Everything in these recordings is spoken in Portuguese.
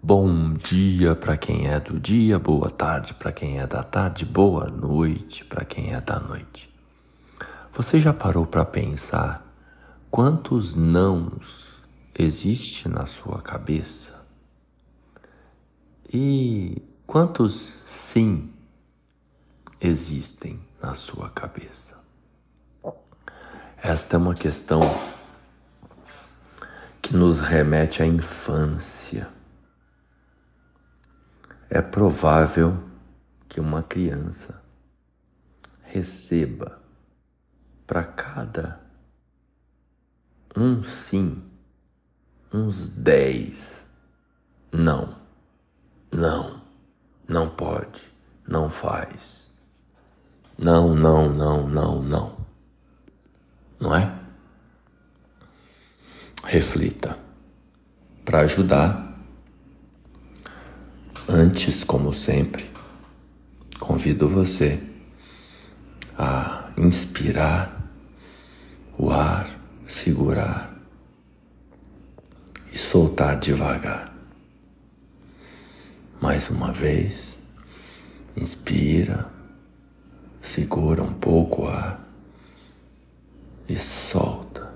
Bom dia para quem é do dia, boa tarde para quem é da tarde, boa noite para quem é da noite. Você já parou para pensar quantos nãos existe na sua cabeça? E quantos sim existem na sua cabeça? Esta é uma questão que nos remete à infância é provável que uma criança receba para cada um sim, uns dez. Não, não, não pode, não faz, não, não, não, não, não, não é? Reflita. Para ajudar Antes, como sempre, convido você a inspirar o ar, segurar e soltar devagar. Mais uma vez, inspira, segura um pouco o ar e solta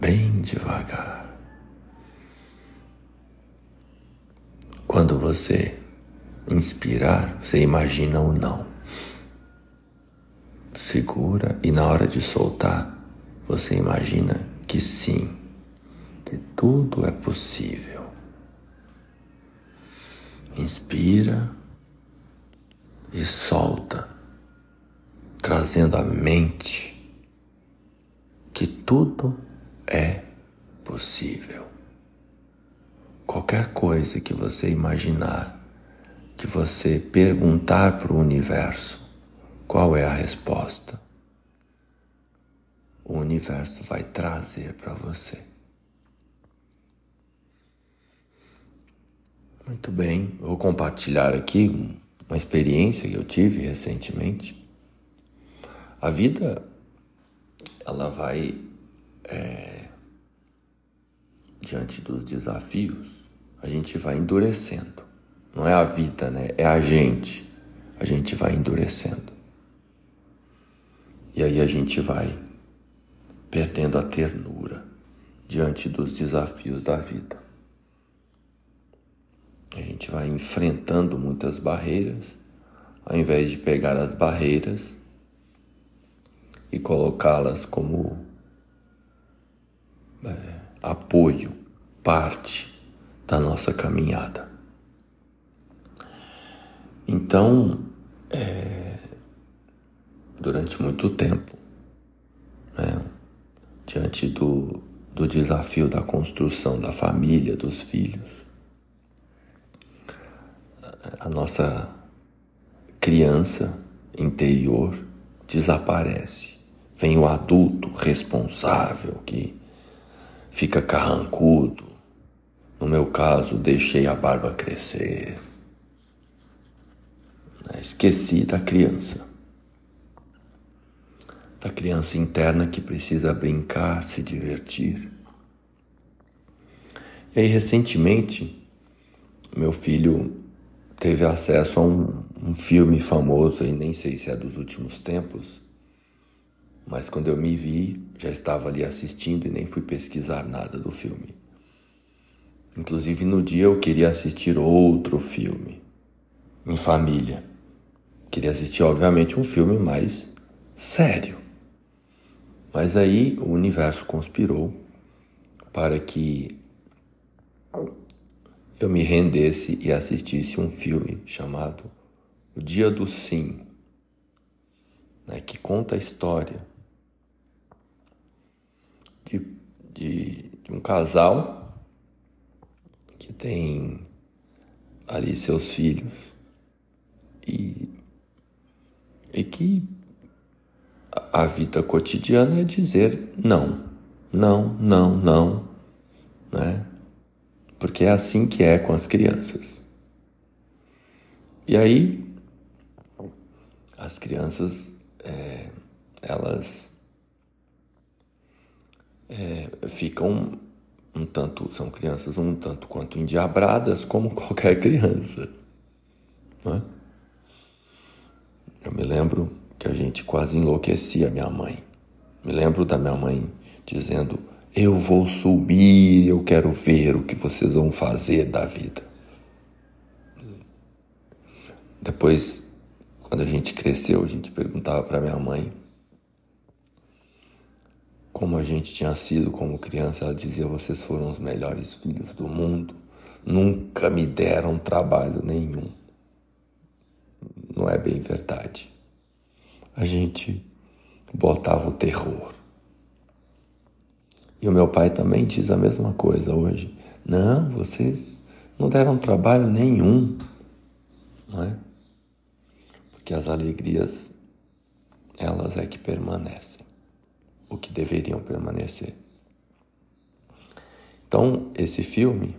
bem devagar. Quando você inspirar, você imagina o não. Segura e na hora de soltar, você imagina que sim, que tudo é possível. Inspira e solta, trazendo à mente que tudo é possível. Qualquer coisa que você imaginar, que você perguntar para o universo, qual é a resposta? O universo vai trazer para você. Muito bem, vou compartilhar aqui uma experiência que eu tive recentemente. A vida, ela vai é, diante dos desafios, a gente vai endurecendo. Não é a vida, né? É a gente. A gente vai endurecendo. E aí a gente vai perdendo a ternura diante dos desafios da vida. A gente vai enfrentando muitas barreiras, ao invés de pegar as barreiras e colocá-las como é, apoio, parte da nossa caminhada. Então, é, durante muito tempo, né, diante do, do desafio da construção da família, dos filhos, a nossa criança interior desaparece. Vem o adulto responsável que fica carrancudo, no meu caso, deixei a barba crescer. Né, esqueci da criança. Da criança interna que precisa brincar, se divertir. E aí, recentemente, meu filho teve acesso a um, um filme famoso, e nem sei se é dos últimos tempos, mas quando eu me vi, já estava ali assistindo e nem fui pesquisar nada do filme. Inclusive no dia eu queria assistir outro filme em família. Queria assistir, obviamente, um filme mais sério. Mas aí o universo conspirou para que eu me rendesse e assistisse um filme chamado O Dia do Sim, né, que conta a história de, de, de um casal que tem ali seus filhos e, e que a vida cotidiana é dizer não, não, não, não, né? Porque é assim que é com as crianças. E aí, as crianças, é, elas é, ficam um tanto são crianças um tanto quanto endiabradas como qualquer criança. É? Eu me lembro que a gente quase enlouquecia minha mãe. Me lembro da minha mãe dizendo: Eu vou subir, eu quero ver o que vocês vão fazer da vida. Depois, quando a gente cresceu, a gente perguntava para minha mãe como a gente tinha sido como criança. Ela dizia: Vocês foram os melhores filhos do mundo, nunca me deram trabalho nenhum. Não é bem verdade. A gente botava o terror. E o meu pai também diz a mesma coisa hoje. Não, vocês não deram trabalho nenhum, não é? Porque as alegrias, elas é que permanecem, o que deveriam permanecer. Então, esse filme,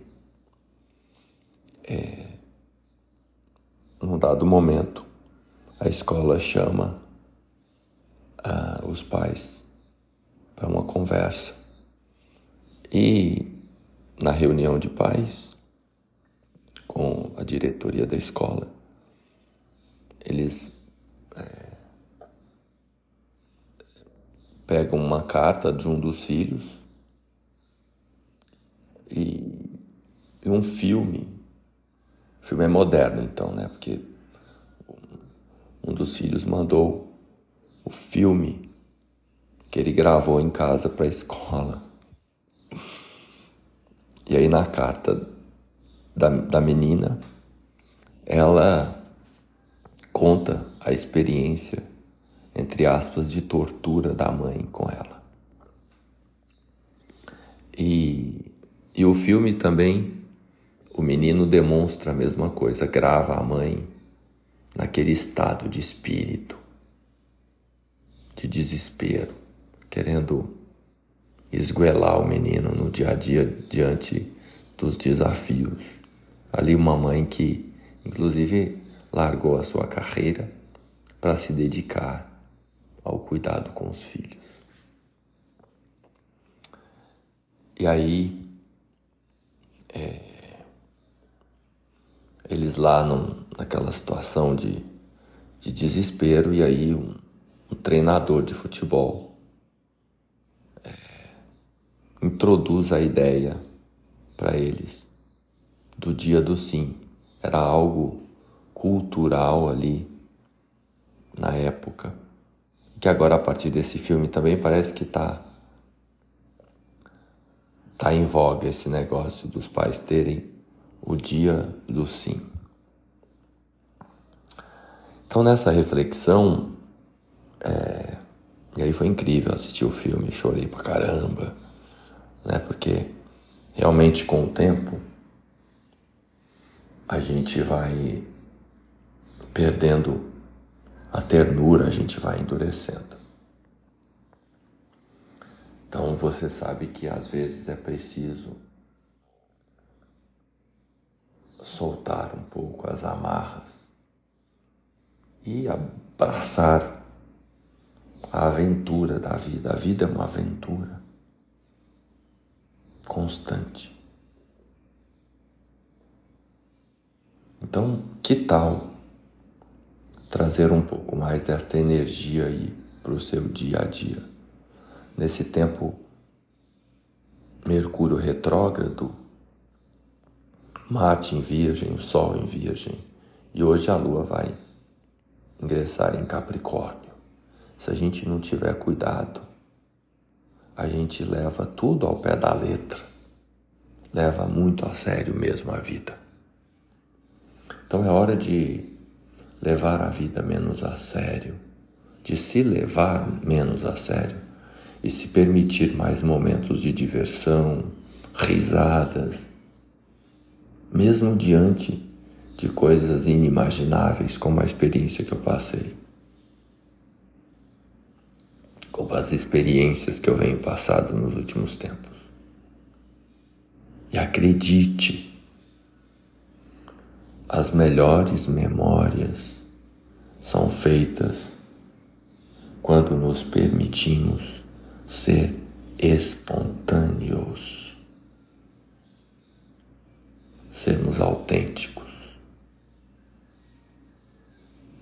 é, num dado momento, a escola chama uh, os pais para uma conversa. E na reunião de pais, com a diretoria da escola, eles é, pegam uma carta de um dos filhos e, um filme. O filme é moderno, então, né? Porque um dos filhos mandou o filme que ele gravou em casa para a escola. E aí na carta da, da menina, ela conta a experiência, entre aspas, de tortura da mãe com ela. E, e o filme também, o menino demonstra a mesma coisa, grava a mãe naquele estado de espírito de desespero, querendo esguelar o menino no dia a dia diante dos desafios. Ali, uma mãe que, inclusive, largou a sua carreira para se dedicar ao cuidado com os filhos. E aí, é, eles lá num, naquela situação de, de desespero, e aí um, um treinador de futebol é, introduz a ideia para eles do dia do sim. Era algo cultural ali na época, que agora a partir desse filme também parece que está tá em voga esse negócio dos pais terem o dia do sim. Então nessa reflexão é, e aí foi incrível assistir o filme, chorei pra caramba, né? Porque realmente com o tempo a gente vai perdendo a ternura, a gente vai endurecendo. Então você sabe que às vezes é preciso soltar um pouco as amarras e abraçar a aventura da vida. A vida é uma aventura constante. Então, que tal trazer um pouco mais desta energia aí para o seu dia a dia? Nesse tempo Mercúrio retrógrado, Marte em Virgem, o Sol em Virgem, e hoje a Lua vai ingressar em Capricórnio. Se a gente não tiver cuidado, a gente leva tudo ao pé da letra, leva muito a sério mesmo a vida. Então é hora de levar a vida menos a sério, de se levar menos a sério e se permitir mais momentos de diversão, risadas, mesmo diante de coisas inimagináveis como a experiência que eu passei como as experiências que eu venho passando nos últimos tempos. E acredite, as melhores memórias são feitas quando nos permitimos ser espontâneos. sermos autênticos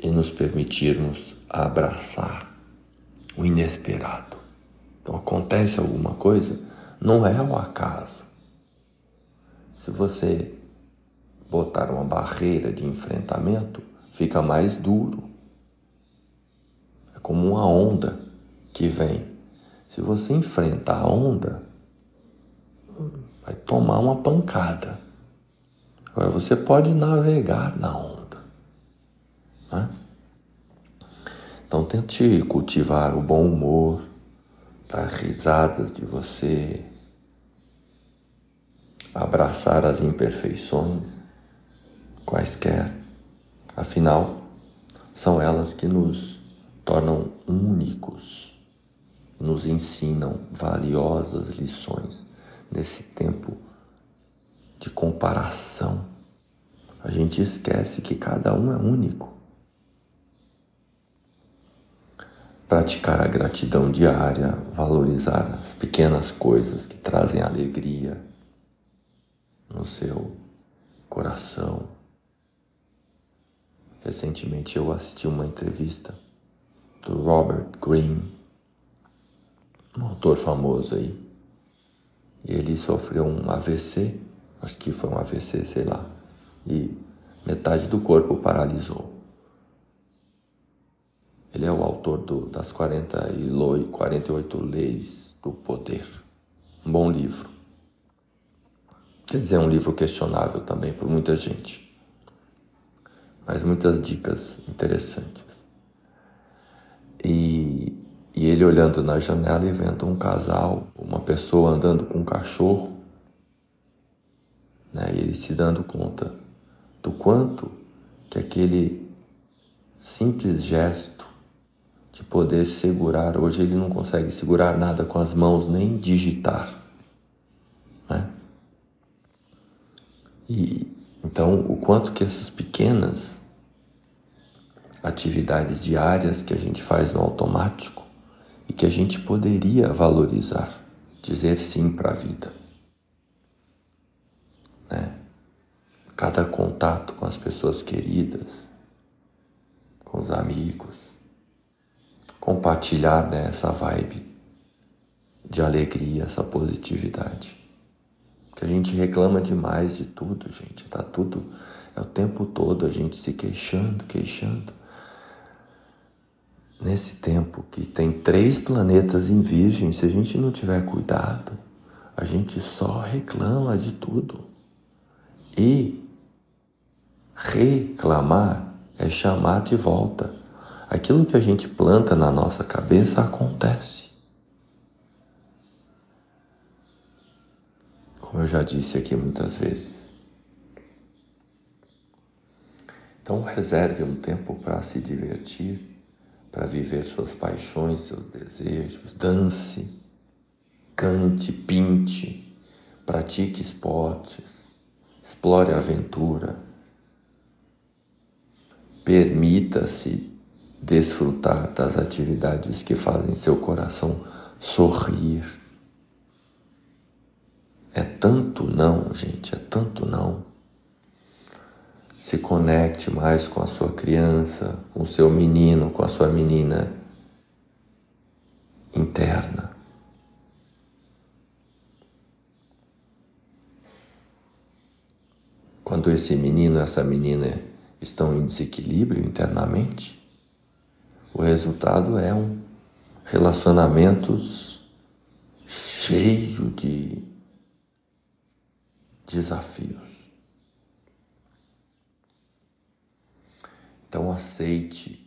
e nos permitirmos abraçar o inesperado. Então acontece alguma coisa, não é o acaso. Se você botar uma barreira de enfrentamento, fica mais duro. É como uma onda que vem. Se você enfrenta a onda, vai tomar uma pancada. Agora você pode navegar na onda. Né? Então tente cultivar o bom humor, dar risadas de você, abraçar as imperfeições, quaisquer. Afinal, são elas que nos tornam únicos, nos ensinam valiosas lições nesse tempo de comparação. A gente esquece que cada um é único. Praticar a gratidão diária, valorizar as pequenas coisas que trazem alegria no seu coração. Recentemente eu assisti uma entrevista do Robert Greene, um autor famoso aí, e ele sofreu um AVC, acho que foi um AVC, sei lá, e metade do corpo paralisou. Ele é o autor do, das 40 e 48 Leis do Poder. Um bom livro. Quer dizer, é um livro questionável também por muita gente. Mas muitas dicas interessantes. E e ele olhando na janela e vendo um casal, uma pessoa andando com um cachorro, né? E ele se dando conta do quanto que aquele simples gesto de poder segurar, hoje ele não consegue segurar nada com as mãos, nem digitar, né? E então o quanto que essas pequenas atividades diárias que a gente faz no automático e que a gente poderia valorizar, dizer sim para a vida. Né? Cada contato com as pessoas queridas, com os amigos, compartilhar né, essa vibe de alegria, essa positividade. Que a gente reclama demais de tudo, gente. Tá tudo é o tempo todo a gente se queixando, queixando nesse tempo que tem três planetas em Virgem, se a gente não tiver cuidado, a gente só reclama de tudo. E reclamar é chamar de volta. Aquilo que a gente planta na nossa cabeça acontece. Como eu já disse aqui muitas vezes. Então reserve um tempo para se divertir para viver suas paixões, seus desejos. Dance, cante, pinte, pratique esportes, explore a aventura. Permita-se desfrutar das atividades que fazem seu coração sorrir. É tanto não, gente, é tanto não se conecte mais com a sua criança, com o seu menino, com a sua menina interna. Quando esse menino, essa menina estão em desequilíbrio internamente, o resultado é um relacionamentos cheio de desafios. Então aceite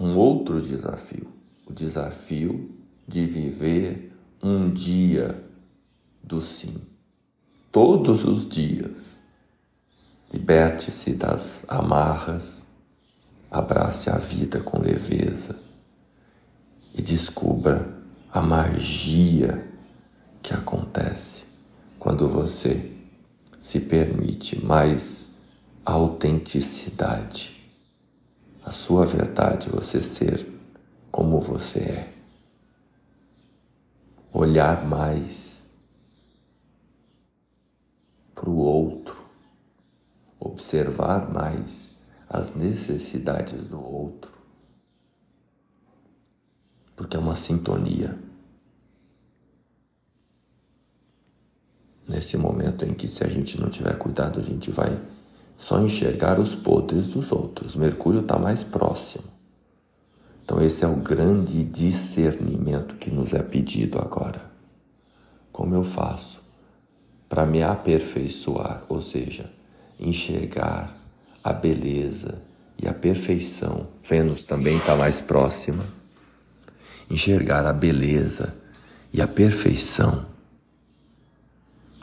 um outro desafio, o desafio de viver um dia do sim, todos os dias. Liberte-se das amarras, abrace a vida com leveza e descubra a magia que acontece quando você se permite mais autenticidade, a sua verdade, você ser como você é. Olhar mais para o outro, observar mais as necessidades do outro, porque é uma sintonia. Nesse momento em que, se a gente não tiver cuidado, a gente vai só enxergar os podres dos outros. Mercúrio está mais próximo. Então, esse é o grande discernimento que nos é pedido agora. Como eu faço para me aperfeiçoar, ou seja, enxergar a beleza e a perfeição. Vênus também está mais próxima. Enxergar a beleza e a perfeição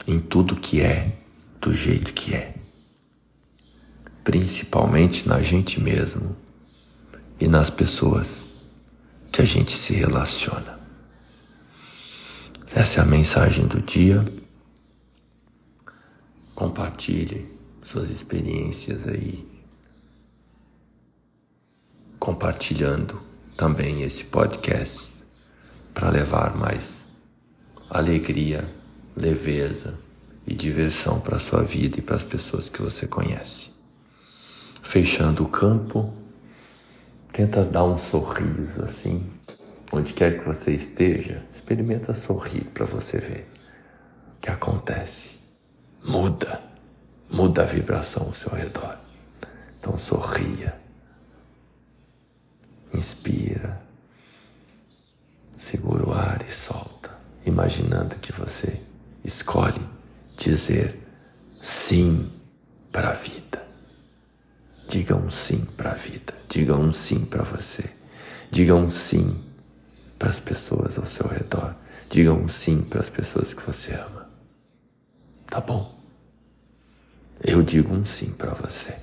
em tudo que é, do jeito que é. Principalmente na gente mesmo e nas pessoas que a gente se relaciona. Essa é a mensagem do dia. Compartilhe suas experiências aí, compartilhando também esse podcast para levar mais alegria, leveza e diversão para a sua vida e para as pessoas que você conhece. Fechando o campo, tenta dar um sorriso assim, onde quer que você esteja, experimenta sorrir para você ver o que acontece. Muda muda a vibração ao seu redor. Então sorria. Inspira. Segura o ar e solta, imaginando que você escolhe dizer sim para a vida. Diga um sim para a vida. Diga um sim para você. Diga um sim para as pessoas ao seu redor. Diga um sim para as pessoas que você ama. Tá bom? Eu digo um sim para você.